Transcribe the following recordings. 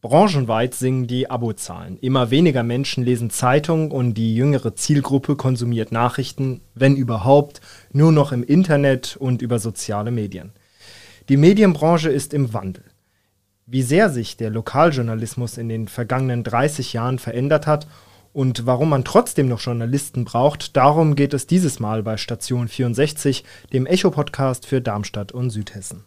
Branchenweit singen die Abozahlen. Immer weniger Menschen lesen Zeitungen und die jüngere Zielgruppe konsumiert Nachrichten, wenn überhaupt, nur noch im Internet und über soziale Medien. Die Medienbranche ist im Wandel. Wie sehr sich der Lokaljournalismus in den vergangenen 30 Jahren verändert hat und warum man trotzdem noch Journalisten braucht, darum geht es dieses Mal bei Station 64, dem Echo-Podcast für Darmstadt und Südhessen.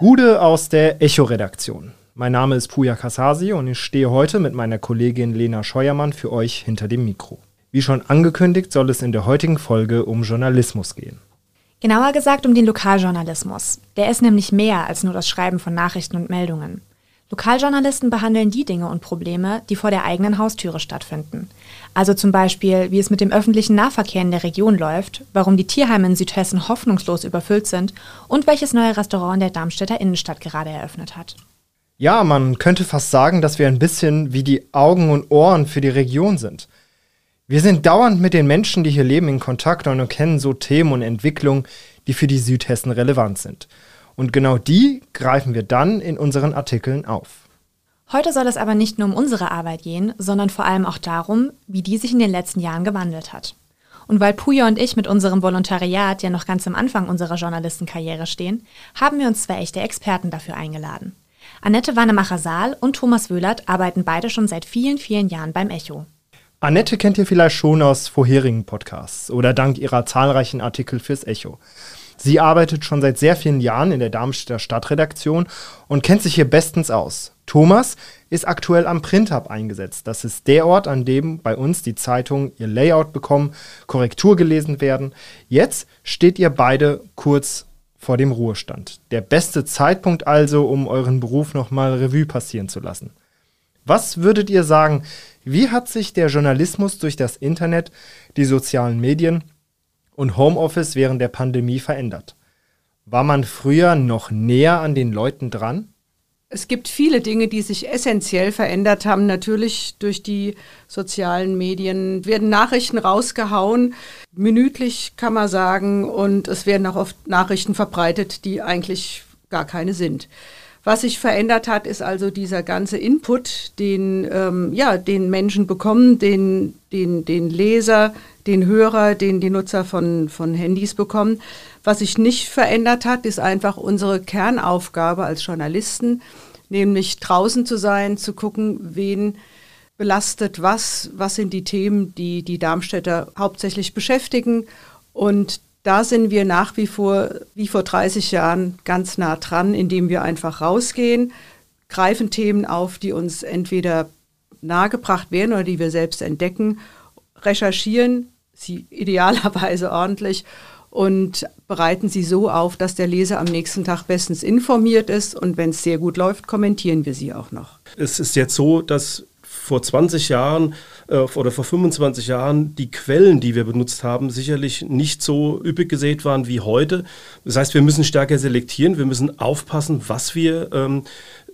Gude aus der Echo-Redaktion. Mein Name ist Puja Kasasi und ich stehe heute mit meiner Kollegin Lena Scheuermann für euch hinter dem Mikro. Wie schon angekündigt, soll es in der heutigen Folge um Journalismus gehen. Genauer gesagt um den Lokaljournalismus. Der ist nämlich mehr als nur das Schreiben von Nachrichten und Meldungen. Lokaljournalisten behandeln die Dinge und Probleme, die vor der eigenen Haustüre stattfinden. Also zum Beispiel, wie es mit dem öffentlichen Nahverkehr in der Region läuft, warum die Tierheime in Südhessen hoffnungslos überfüllt sind und welches neue Restaurant in der Darmstädter Innenstadt gerade eröffnet hat. Ja, man könnte fast sagen, dass wir ein bisschen wie die Augen und Ohren für die Region sind. Wir sind dauernd mit den Menschen, die hier leben, in Kontakt und kennen so Themen und Entwicklungen, die für die Südhessen relevant sind. Und genau die greifen wir dann in unseren Artikeln auf. Heute soll es aber nicht nur um unsere Arbeit gehen, sondern vor allem auch darum, wie die sich in den letzten Jahren gewandelt hat. Und weil Puja und ich mit unserem Volontariat ja noch ganz am Anfang unserer Journalistenkarriere stehen, haben wir uns zwei echte Experten dafür eingeladen. Annette Wannemacher-Saal und Thomas Wöhlert arbeiten beide schon seit vielen, vielen Jahren beim Echo. Annette kennt ihr vielleicht schon aus vorherigen Podcasts oder dank ihrer zahlreichen Artikel fürs Echo. Sie arbeitet schon seit sehr vielen Jahren in der Darmstädter Stadtredaktion und kennt sich hier bestens aus. Thomas ist aktuell am Printhub eingesetzt. Das ist der Ort, an dem bei uns die Zeitungen ihr Layout bekommen, Korrektur gelesen werden. Jetzt steht ihr beide kurz vor dem Ruhestand. Der beste Zeitpunkt also, um euren Beruf nochmal Revue passieren zu lassen. Was würdet ihr sagen, wie hat sich der Journalismus durch das Internet, die sozialen Medien und Homeoffice während der Pandemie verändert? War man früher noch näher an den Leuten dran? Es gibt viele Dinge, die sich essentiell verändert haben. Natürlich durch die sozialen Medien werden Nachrichten rausgehauen, minütlich kann man sagen, und es werden auch oft Nachrichten verbreitet, die eigentlich gar keine sind. Was sich verändert hat, ist also dieser ganze Input, den, ähm, ja, den Menschen bekommen, den, den, den Leser, den Hörer, den die Nutzer von, von Handys bekommen. Was sich nicht verändert hat, ist einfach unsere Kernaufgabe als Journalisten, nämlich draußen zu sein, zu gucken, wen belastet was, was sind die Themen, die die Darmstädter hauptsächlich beschäftigen. Und da sind wir nach wie vor, wie vor 30 Jahren, ganz nah dran, indem wir einfach rausgehen, greifen Themen auf, die uns entweder nahegebracht werden oder die wir selbst entdecken, recherchieren sie idealerweise ordentlich und bereiten sie so auf, dass der Leser am nächsten Tag bestens informiert ist und wenn es sehr gut läuft, kommentieren wir sie auch noch. Es ist jetzt so, dass vor 20 Jahren äh, oder vor 25 Jahren die Quellen, die wir benutzt haben, sicherlich nicht so üppig gesät waren wie heute. Das heißt, wir müssen stärker selektieren, wir müssen aufpassen, was wir ähm,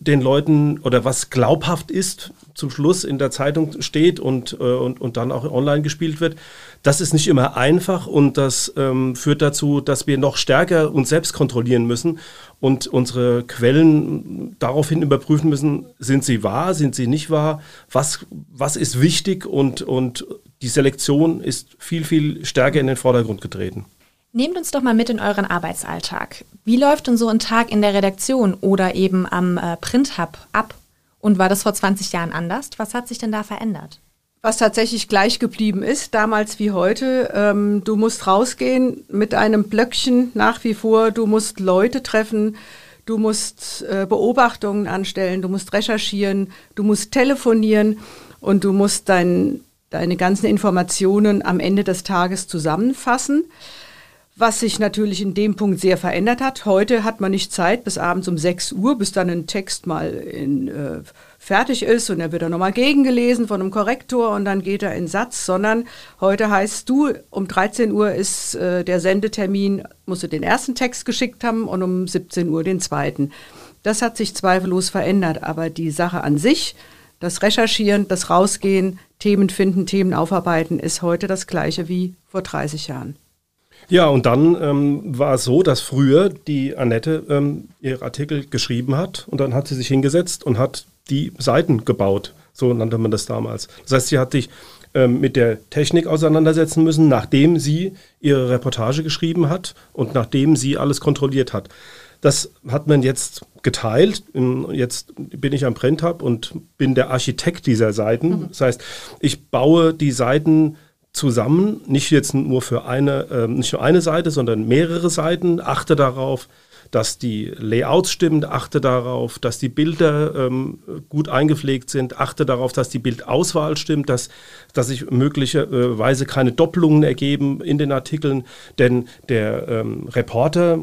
den Leuten oder was glaubhaft ist, zum Schluss in der Zeitung steht und, äh, und, und dann auch online gespielt wird. Das ist nicht immer einfach und das ähm, führt dazu, dass wir noch stärker uns selbst kontrollieren müssen und unsere Quellen daraufhin überprüfen müssen, sind sie wahr, sind sie nicht wahr, was, was ist wichtig und, und die Selektion ist viel, viel stärker in den Vordergrund getreten. Nehmt uns doch mal mit in euren Arbeitsalltag. Wie läuft denn so ein Tag in der Redaktion oder eben am äh, Printhub ab? Und war das vor 20 Jahren anders? Was hat sich denn da verändert? Was tatsächlich gleich geblieben ist, damals wie heute, ähm, du musst rausgehen mit einem Blöckchen nach wie vor, du musst Leute treffen, du musst äh, Beobachtungen anstellen, du musst recherchieren, du musst telefonieren und du musst dein, deine ganzen Informationen am Ende des Tages zusammenfassen was sich natürlich in dem Punkt sehr verändert hat. Heute hat man nicht Zeit bis abends um 6 Uhr, bis dann ein Text mal in, äh, fertig ist und er wird dann nochmal gegengelesen von einem Korrektor und dann geht er in Satz, sondern heute heißt du, um 13 Uhr ist äh, der Sendetermin, musst du den ersten Text geschickt haben und um 17 Uhr den zweiten. Das hat sich zweifellos verändert, aber die Sache an sich, Das Recherchieren, das Rausgehen, Themen finden, Themen aufarbeiten ist heute das gleiche wie vor 30 Jahren. Ja, und dann ähm, war es so, dass früher die Annette ähm, ihre Artikel geschrieben hat und dann hat sie sich hingesetzt und hat die Seiten gebaut. So nannte man das damals. Das heißt, sie hat sich ähm, mit der Technik auseinandersetzen müssen, nachdem sie ihre Reportage geschrieben hat und nachdem sie alles kontrolliert hat. Das hat man jetzt geteilt. Jetzt bin ich am Brenntag und bin der Architekt dieser Seiten. Mhm. Das heißt, ich baue die Seiten zusammen, nicht jetzt nur für eine, äh, nicht nur eine Seite, sondern mehrere Seiten, achte darauf, dass die Layouts stimmen, achte darauf, dass die Bilder ähm, gut eingepflegt sind, achte darauf, dass die Bildauswahl stimmt, dass, dass sich möglicherweise keine Doppelungen ergeben in den Artikeln, denn der ähm, Reporter,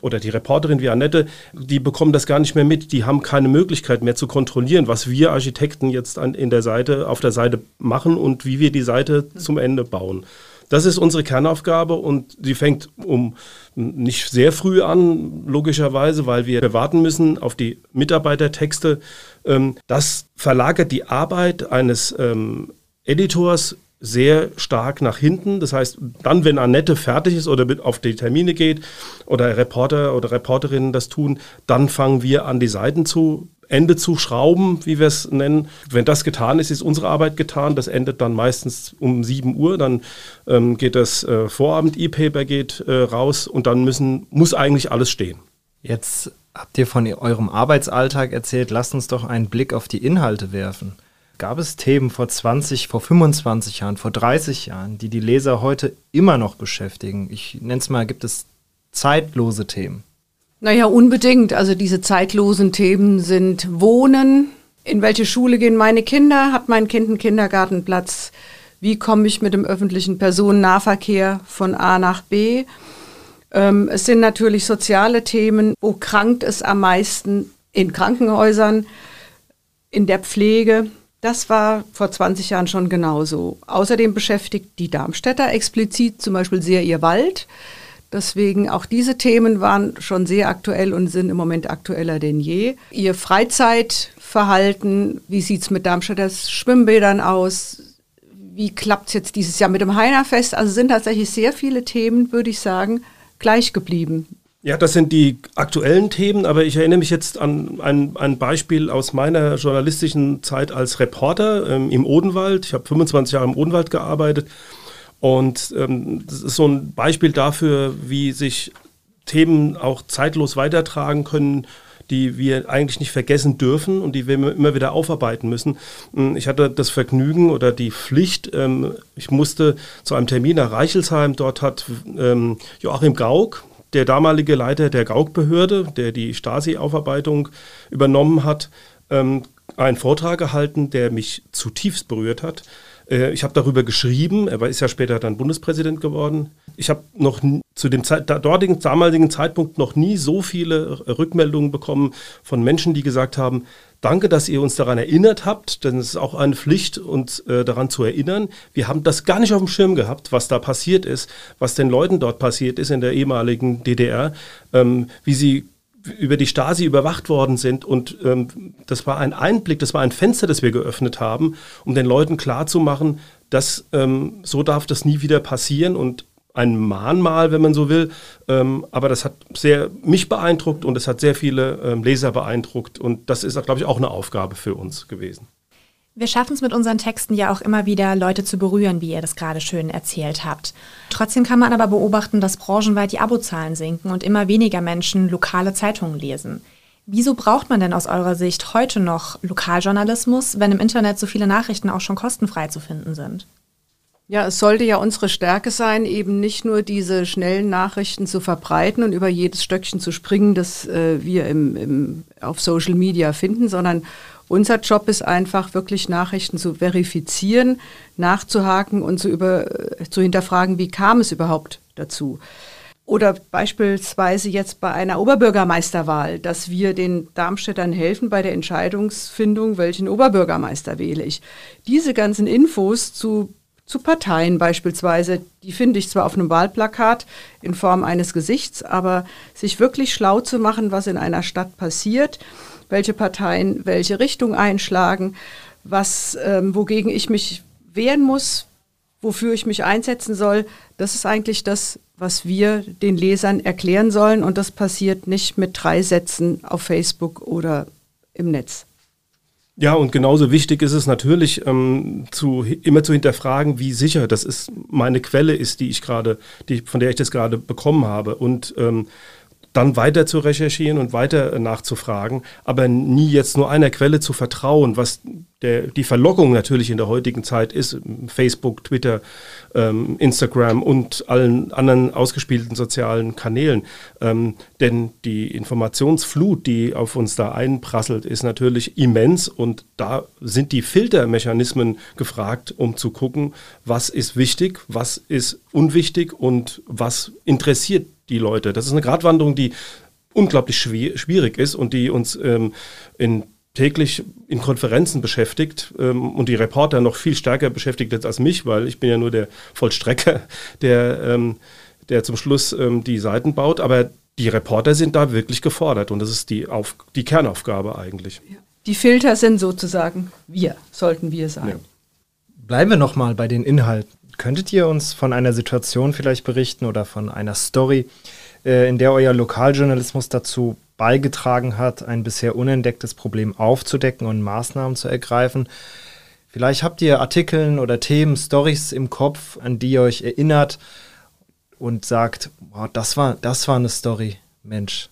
oder die Reporterin wie Annette, die bekommen das gar nicht mehr mit. Die haben keine Möglichkeit mehr zu kontrollieren, was wir Architekten jetzt an, in der Seite, auf der Seite machen und wie wir die Seite zum Ende bauen. Das ist unsere Kernaufgabe und sie fängt um nicht sehr früh an, logischerweise, weil wir warten müssen auf die Mitarbeitertexte. Ähm, das verlagert die Arbeit eines ähm, Editors sehr stark nach hinten. Das heißt, dann, wenn Annette fertig ist oder auf die Termine geht oder Reporter oder Reporterinnen das tun, dann fangen wir an, die Seiten zu Ende zu schrauben, wie wir es nennen. Wenn das getan ist, ist unsere Arbeit getan. Das endet dann meistens um 7 Uhr. Dann ähm, geht das äh, Vorabend-E-Paper geht äh, raus und dann müssen, muss eigentlich alles stehen. Jetzt habt ihr von eurem Arbeitsalltag erzählt. Lasst uns doch einen Blick auf die Inhalte werfen. Gab es Themen vor 20, vor 25 Jahren, vor 30 Jahren, die die Leser heute immer noch beschäftigen? Ich nenne es mal, gibt es zeitlose Themen? Naja, unbedingt. Also diese zeitlosen Themen sind Wohnen, in welche Schule gehen meine Kinder, hat mein Kind einen Kindergartenplatz, wie komme ich mit dem öffentlichen Personennahverkehr von A nach B. Ähm, es sind natürlich soziale Themen, wo krankt es am meisten in Krankenhäusern, in der Pflege. Das war vor 20 Jahren schon genauso. Außerdem beschäftigt die Darmstädter explizit zum Beispiel sehr ihr Wald. Deswegen auch diese Themen waren schon sehr aktuell und sind im Moment aktueller denn je. Ihr Freizeitverhalten, wie sieht es mit Darmstädters Schwimmbädern aus? Wie klappt es jetzt dieses Jahr mit dem Heinerfest? Also sind tatsächlich sehr viele Themen, würde ich sagen, gleich geblieben. Ja, das sind die aktuellen Themen, aber ich erinnere mich jetzt an ein, ein Beispiel aus meiner journalistischen Zeit als Reporter ähm, im Odenwald. Ich habe 25 Jahre im Odenwald gearbeitet und ähm, das ist so ein Beispiel dafür, wie sich Themen auch zeitlos weitertragen können, die wir eigentlich nicht vergessen dürfen und die wir immer wieder aufarbeiten müssen. Hm, ich hatte das Vergnügen oder die Pflicht, ähm, ich musste zu einem Termin nach Reichelsheim, dort hat ähm, Joachim Gauck, der damalige Leiter der Gauk-Behörde, der die Stasi-Aufarbeitung übernommen hat, ähm, einen Vortrag gehalten, der mich zutiefst berührt hat. Äh, ich habe darüber geschrieben, er ist ja später dann Bundespräsident geworden. Ich habe noch zu dem Zeit, dortigen, damaligen Zeitpunkt noch nie so viele Rückmeldungen bekommen von Menschen, die gesagt haben, Danke, dass ihr uns daran erinnert habt, denn es ist auch eine Pflicht, uns äh, daran zu erinnern. Wir haben das gar nicht auf dem Schirm gehabt, was da passiert ist, was den Leuten dort passiert ist in der ehemaligen DDR, ähm, wie sie über die Stasi überwacht worden sind. Und ähm, das war ein Einblick, das war ein Fenster, das wir geöffnet haben, um den Leuten klarzumachen, dass ähm, so darf das nie wieder passieren. Und ein Mahnmal, wenn man so will. Ähm, aber das hat sehr mich beeindruckt und es hat sehr viele ähm, Leser beeindruckt. Und das ist, glaube ich, auch eine Aufgabe für uns gewesen. Wir schaffen es mit unseren Texten ja auch immer wieder, Leute zu berühren, wie ihr das gerade schön erzählt habt. Trotzdem kann man aber beobachten, dass branchenweit die Abozahlen sinken und immer weniger Menschen lokale Zeitungen lesen. Wieso braucht man denn aus eurer Sicht heute noch Lokaljournalismus, wenn im Internet so viele Nachrichten auch schon kostenfrei zu finden sind? Ja, es sollte ja unsere Stärke sein, eben nicht nur diese schnellen Nachrichten zu verbreiten und über jedes Stöckchen zu springen, das äh, wir im, im, auf Social Media finden, sondern unser Job ist einfach wirklich Nachrichten zu verifizieren, nachzuhaken und zu, über, äh, zu hinterfragen, wie kam es überhaupt dazu. Oder beispielsweise jetzt bei einer Oberbürgermeisterwahl, dass wir den Darmstädtern helfen bei der Entscheidungsfindung, welchen Oberbürgermeister wähle ich. Diese ganzen Infos zu zu Parteien beispielsweise. Die finde ich zwar auf einem Wahlplakat in Form eines Gesichts, aber sich wirklich schlau zu machen, was in einer Stadt passiert, welche Parteien welche Richtung einschlagen, was, ähm, wogegen ich mich wehren muss, wofür ich mich einsetzen soll. Das ist eigentlich das, was wir den Lesern erklären sollen. Und das passiert nicht mit drei Sätzen auf Facebook oder im Netz. Ja, und genauso wichtig ist es natürlich, ähm, zu, immer zu hinterfragen, wie sicher das ist, meine Quelle ist, die ich gerade, die, von der ich das gerade bekommen habe. Und ähm, dann weiter zu recherchieren und weiter nachzufragen, aber nie jetzt nur einer Quelle zu vertrauen, was der, die Verlockung natürlich in der heutigen Zeit ist, Facebook, Twitter, ähm, Instagram und allen anderen ausgespielten sozialen Kanälen. Ähm, denn die Informationsflut, die auf uns da einprasselt, ist natürlich immens und da sind die Filtermechanismen gefragt, um zu gucken, was ist wichtig, was ist unwichtig und was interessiert die Leute. Das ist eine Gratwanderung, die unglaublich schwierig ist und die uns ähm, in täglich in Konferenzen beschäftigt ähm, und die Reporter noch viel stärker beschäftigt jetzt als mich, weil ich bin ja nur der Vollstrecker, der, ähm, der zum Schluss ähm, die Seiten baut. Aber die Reporter sind da wirklich gefordert und das ist die, Auf die Kernaufgabe eigentlich. Die Filter sind sozusagen wir, sollten wir sein. Ja. Bleiben wir nochmal bei den Inhalten. Könntet ihr uns von einer Situation vielleicht berichten oder von einer Story, äh, in der euer Lokaljournalismus dazu beigetragen hat, ein bisher unentdecktes Problem aufzudecken und Maßnahmen zu ergreifen? Vielleicht habt ihr Artikeln oder Themen, Stories im Kopf, an die ihr euch erinnert und sagt, oh, das war, das war eine Story, Mensch.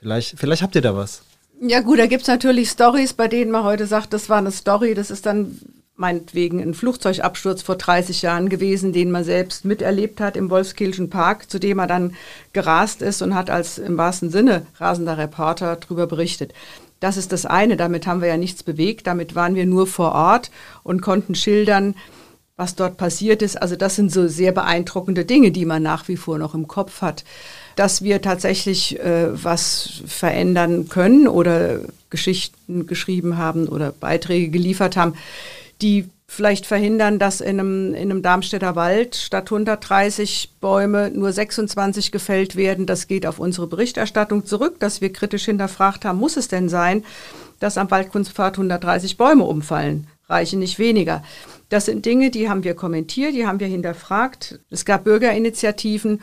Vielleicht, vielleicht habt ihr da was. Ja gut, da gibt es natürlich Stories, bei denen man heute sagt, das war eine Story. Das ist dann meinetwegen ein Flugzeugabsturz vor 30 Jahren gewesen, den man selbst miterlebt hat im Wolfskirchen Park, zu dem er dann gerast ist und hat als im wahrsten Sinne rasender Reporter darüber berichtet. Das ist das eine, damit haben wir ja nichts bewegt, damit waren wir nur vor Ort und konnten schildern, was dort passiert ist. Also das sind so sehr beeindruckende Dinge, die man nach wie vor noch im Kopf hat. Dass wir tatsächlich äh, was verändern können oder Geschichten geschrieben haben oder Beiträge geliefert haben, die vielleicht verhindern, dass in einem, in einem Darmstädter Wald statt 130 Bäume nur 26 gefällt werden. Das geht auf unsere Berichterstattung zurück, dass wir kritisch hinterfragt haben, muss es denn sein, dass am Waldkunstpfad 130 Bäume umfallen? Reichen nicht weniger. Das sind Dinge, die haben wir kommentiert, die haben wir hinterfragt. Es gab Bürgerinitiativen.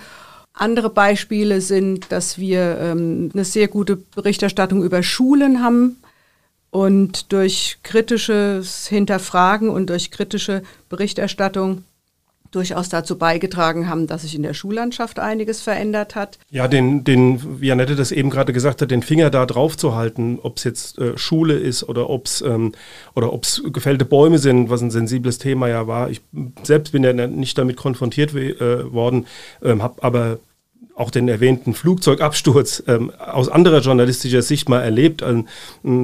Andere Beispiele sind, dass wir ähm, eine sehr gute Berichterstattung über Schulen haben und durch kritisches Hinterfragen und durch kritische Berichterstattung durchaus dazu beigetragen haben, dass sich in der Schullandschaft einiges verändert hat. Ja, den, den wie Annette das eben gerade gesagt hat, den Finger da drauf zu halten, ob es jetzt äh, Schule ist oder ob es ähm, oder ob es gefällte Bäume sind, was ein sensibles Thema ja war. Ich selbst bin ja nicht damit konfrontiert äh, worden, ähm, habe aber auch den erwähnten Flugzeugabsturz ähm, aus anderer journalistischer Sicht mal erlebt. Ähm,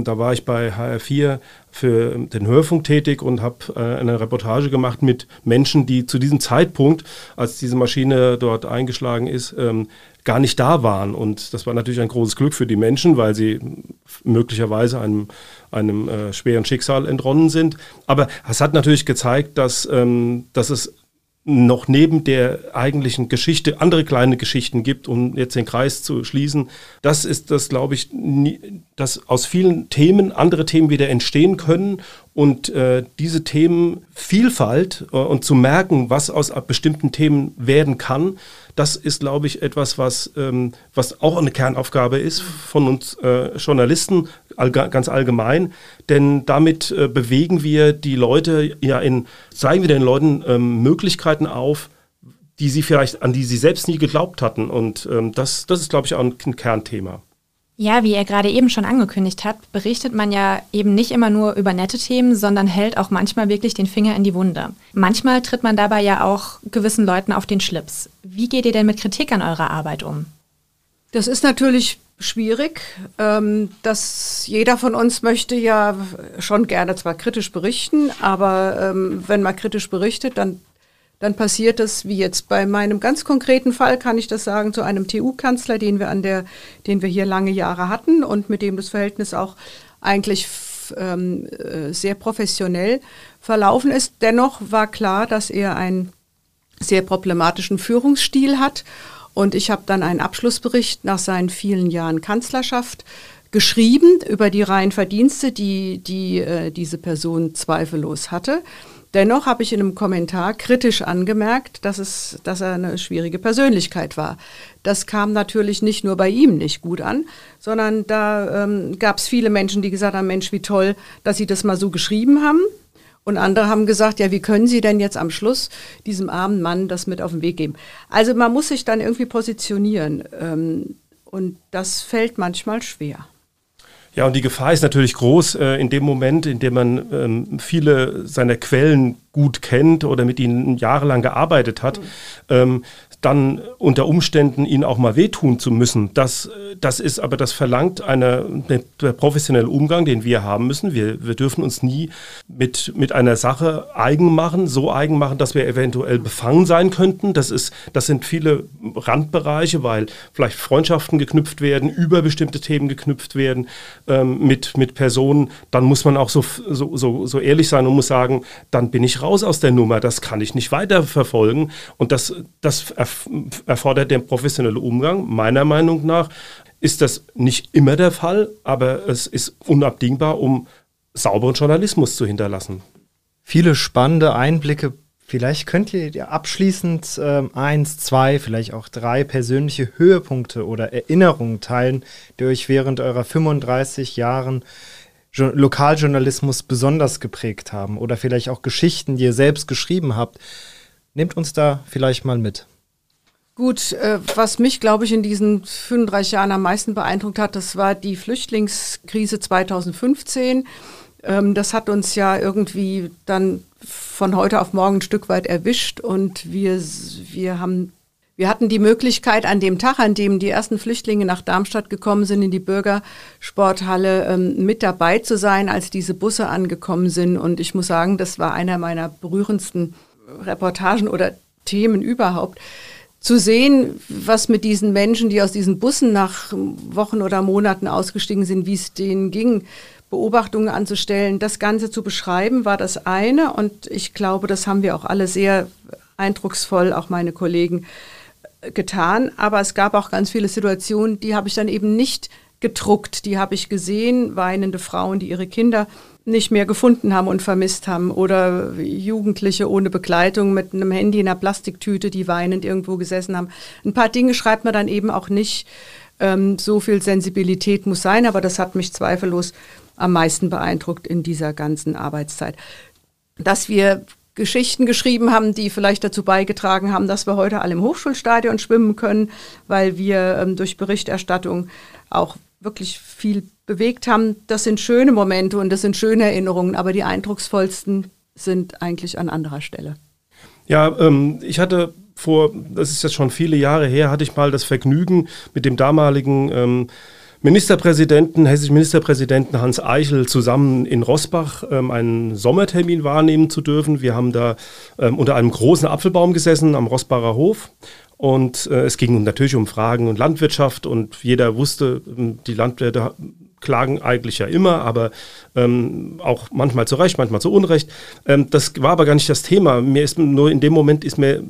da war ich bei HR4 für den Hörfunk tätig und habe äh, eine Reportage gemacht mit Menschen, die zu diesem Zeitpunkt, als diese Maschine dort eingeschlagen ist, ähm, gar nicht da waren. Und das war natürlich ein großes Glück für die Menschen, weil sie möglicherweise einem, einem äh, schweren Schicksal entronnen sind. Aber es hat natürlich gezeigt, dass, ähm, dass es noch neben der eigentlichen Geschichte andere kleine Geschichten gibt, um jetzt den Kreis zu schließen. Das ist das, glaube ich, dass aus vielen Themen andere Themen wieder entstehen können und äh, diese Themenvielfalt äh, und zu merken, was aus bestimmten Themen werden kann, das ist, glaube ich, etwas, was, ähm, was auch eine Kernaufgabe ist von uns äh, Journalisten, all, ganz allgemein. Denn damit äh, bewegen wir die Leute ja in, zeigen wir den Leuten ähm, Möglichkeiten auf, die sie vielleicht, an die sie selbst nie geglaubt hatten. Und ähm, das, das ist, glaube ich, auch ein, ein Kernthema. Ja, wie er gerade eben schon angekündigt hat, berichtet man ja eben nicht immer nur über nette Themen, sondern hält auch manchmal wirklich den Finger in die Wunde. Manchmal tritt man dabei ja auch gewissen Leuten auf den Schlips. Wie geht ihr denn mit Kritik an eurer Arbeit um? Das ist natürlich schwierig. Ähm, dass jeder von uns möchte ja schon gerne zwar kritisch berichten, aber ähm, wenn man kritisch berichtet, dann dann passiert es, wie jetzt bei meinem ganz konkreten Fall, kann ich das sagen, zu einem TU-Kanzler, den wir an der, den wir hier lange Jahre hatten und mit dem das Verhältnis auch eigentlich ähm, äh, sehr professionell verlaufen ist. Dennoch war klar, dass er einen sehr problematischen Führungsstil hat. Und ich habe dann einen Abschlussbericht nach seinen vielen Jahren Kanzlerschaft geschrieben über die reinen Verdienste, die, die äh, diese Person zweifellos hatte. Dennoch habe ich in einem Kommentar kritisch angemerkt, dass, es, dass er eine schwierige Persönlichkeit war. Das kam natürlich nicht nur bei ihm nicht gut an, sondern da ähm, gab es viele Menschen, die gesagt haben, Mensch, wie toll, dass Sie das mal so geschrieben haben. Und andere haben gesagt, ja, wie können Sie denn jetzt am Schluss diesem armen Mann das mit auf den Weg geben? Also man muss sich dann irgendwie positionieren. Ähm, und das fällt manchmal schwer. Ja, und die Gefahr ist natürlich groß äh, in dem Moment, in dem man ähm, viele seiner Quellen gut kennt oder mit ihnen jahrelang gearbeitet hat, mhm. ähm, dann unter Umständen ihnen auch mal wehtun zu müssen. Das, das ist aber, das verlangt eine, der professionelle Umgang, den wir haben müssen. Wir, wir dürfen uns nie mit, mit einer Sache eigen machen, so eigen machen, dass wir eventuell befangen sein könnten. Das, ist, das sind viele Randbereiche, weil vielleicht Freundschaften geknüpft werden, über bestimmte Themen geknüpft werden ähm, mit, mit Personen. Dann muss man auch so, so, so, so ehrlich sein und muss sagen, dann bin ich raus aus der Nummer. Das kann ich nicht weiterverfolgen. Und das, das erfordert den professionellen Umgang. Meiner Meinung nach ist das nicht immer der Fall, aber es ist unabdingbar, um sauberen Journalismus zu hinterlassen. Viele spannende Einblicke. Vielleicht könnt ihr abschließend äh, eins, zwei, vielleicht auch drei persönliche Höhepunkte oder Erinnerungen teilen, die euch während eurer 35 Jahren jo Lokaljournalismus besonders geprägt haben oder vielleicht auch Geschichten, die ihr selbst geschrieben habt. Nehmt uns da vielleicht mal mit. Gut, äh, was mich, glaube ich, in diesen 35 Jahren am meisten beeindruckt hat, das war die Flüchtlingskrise 2015. Ähm, das hat uns ja irgendwie dann von heute auf morgen ein Stück weit erwischt und wir, wir haben wir hatten die Möglichkeit an dem Tag, an dem die ersten Flüchtlinge nach Darmstadt gekommen sind, in die Bürgersporthalle ähm, mit dabei zu sein, als diese Busse angekommen sind. Und ich muss sagen, das war einer meiner berührendsten Reportagen oder Themen überhaupt zu sehen, was mit diesen Menschen, die aus diesen Bussen nach Wochen oder Monaten ausgestiegen sind, wie es denen ging, Beobachtungen anzustellen, das Ganze zu beschreiben, war das eine. Und ich glaube, das haben wir auch alle sehr eindrucksvoll, auch meine Kollegen, äh, getan. Aber es gab auch ganz viele Situationen, die habe ich dann eben nicht gedruckt, die habe ich gesehen, weinende Frauen, die ihre Kinder nicht mehr gefunden haben und vermisst haben oder Jugendliche ohne Begleitung mit einem Handy in einer Plastiktüte, die weinend irgendwo gesessen haben. Ein paar Dinge schreibt man dann eben auch nicht. Ähm, so viel Sensibilität muss sein, aber das hat mich zweifellos am meisten beeindruckt in dieser ganzen Arbeitszeit. Dass wir Geschichten geschrieben haben, die vielleicht dazu beigetragen haben, dass wir heute alle im Hochschulstadion schwimmen können, weil wir ähm, durch Berichterstattung auch wirklich viel bewegt haben, das sind schöne Momente und das sind schöne Erinnerungen, aber die eindrucksvollsten sind eigentlich an anderer Stelle. Ja, ähm, ich hatte vor, das ist jetzt schon viele Jahre her, hatte ich mal das Vergnügen mit dem damaligen ähm, Ministerpräsidenten, hessischen Ministerpräsidenten Hans Eichel zusammen in Rossbach ähm, einen Sommertermin wahrnehmen zu dürfen. Wir haben da ähm, unter einem großen Apfelbaum gesessen am Rossbacher Hof und äh, es ging natürlich um Fragen und Landwirtschaft und jeder wusste, ähm, die Landwirte klagen eigentlich ja immer, aber ähm, auch manchmal zu Recht, manchmal zu Unrecht. Ähm, das war aber gar nicht das Thema. Mir ist nur in dem Moment ist mir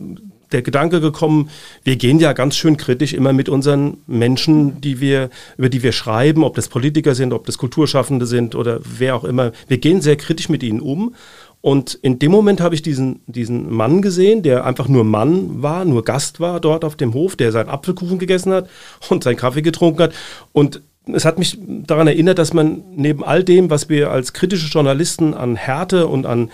der Gedanke gekommen, wir gehen ja ganz schön kritisch immer mit unseren Menschen, die wir, über die wir schreiben, ob das Politiker sind, ob das Kulturschaffende sind oder wer auch immer. Wir gehen sehr kritisch mit ihnen um und in dem Moment habe ich diesen, diesen Mann gesehen, der einfach nur Mann war, nur Gast war dort auf dem Hof, der seinen Apfelkuchen gegessen hat und seinen Kaffee getrunken hat. Und es hat mich daran erinnert, dass man neben all dem, was wir als kritische Journalisten an Härte und an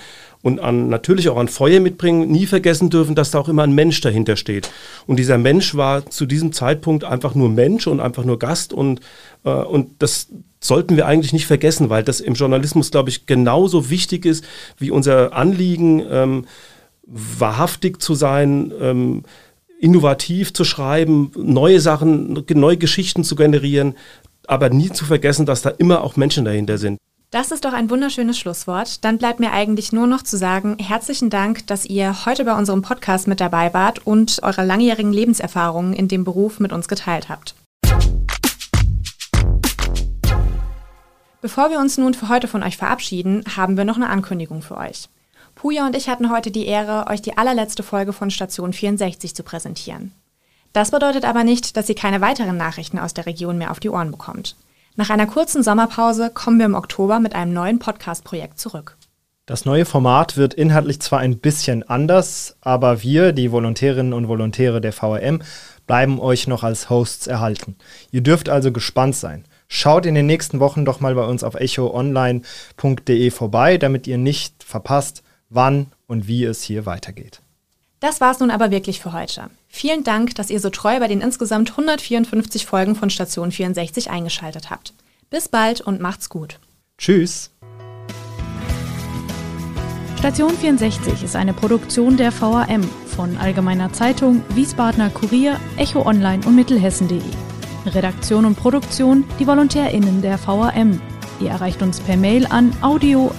und an, natürlich auch an Feuer mitbringen, nie vergessen dürfen, dass da auch immer ein Mensch dahinter steht. Und dieser Mensch war zu diesem Zeitpunkt einfach nur Mensch und einfach nur Gast und, äh, und das sollten wir eigentlich nicht vergessen, weil das im Journalismus, glaube ich, genauso wichtig ist wie unser Anliegen, ähm, wahrhaftig zu sein, ähm, innovativ zu schreiben, neue Sachen, neue Geschichten zu generieren, aber nie zu vergessen, dass da immer auch Menschen dahinter sind. Das ist doch ein wunderschönes Schlusswort. Dann bleibt mir eigentlich nur noch zu sagen, herzlichen Dank, dass ihr heute bei unserem Podcast mit dabei wart und eure langjährigen Lebenserfahrungen in dem Beruf mit uns geteilt habt. Bevor wir uns nun für heute von euch verabschieden, haben wir noch eine Ankündigung für euch. Puja und ich hatten heute die Ehre, euch die allerletzte Folge von Station 64 zu präsentieren. Das bedeutet aber nicht, dass ihr keine weiteren Nachrichten aus der Region mehr auf die Ohren bekommt. Nach einer kurzen Sommerpause kommen wir im Oktober mit einem neuen Podcast-Projekt zurück. Das neue Format wird inhaltlich zwar ein bisschen anders, aber wir, die Volontärinnen und Volontäre der VRM, bleiben euch noch als Hosts erhalten. Ihr dürft also gespannt sein. Schaut in den nächsten Wochen doch mal bei uns auf echoonline.de vorbei, damit ihr nicht verpasst, wann und wie es hier weitergeht. Das war's nun aber wirklich für heute. Vielen Dank, dass ihr so treu bei den insgesamt 154 Folgen von Station 64 eingeschaltet habt. Bis bald und macht's gut. Tschüss. Station 64 ist eine Produktion der VAM von Allgemeiner Zeitung, Wiesbadener Kurier, Echo Online und Mittelhessen.de. Redaktion und Produktion die VolontärInnen der VAM. Ihr erreicht uns per Mail an audio.vam.de.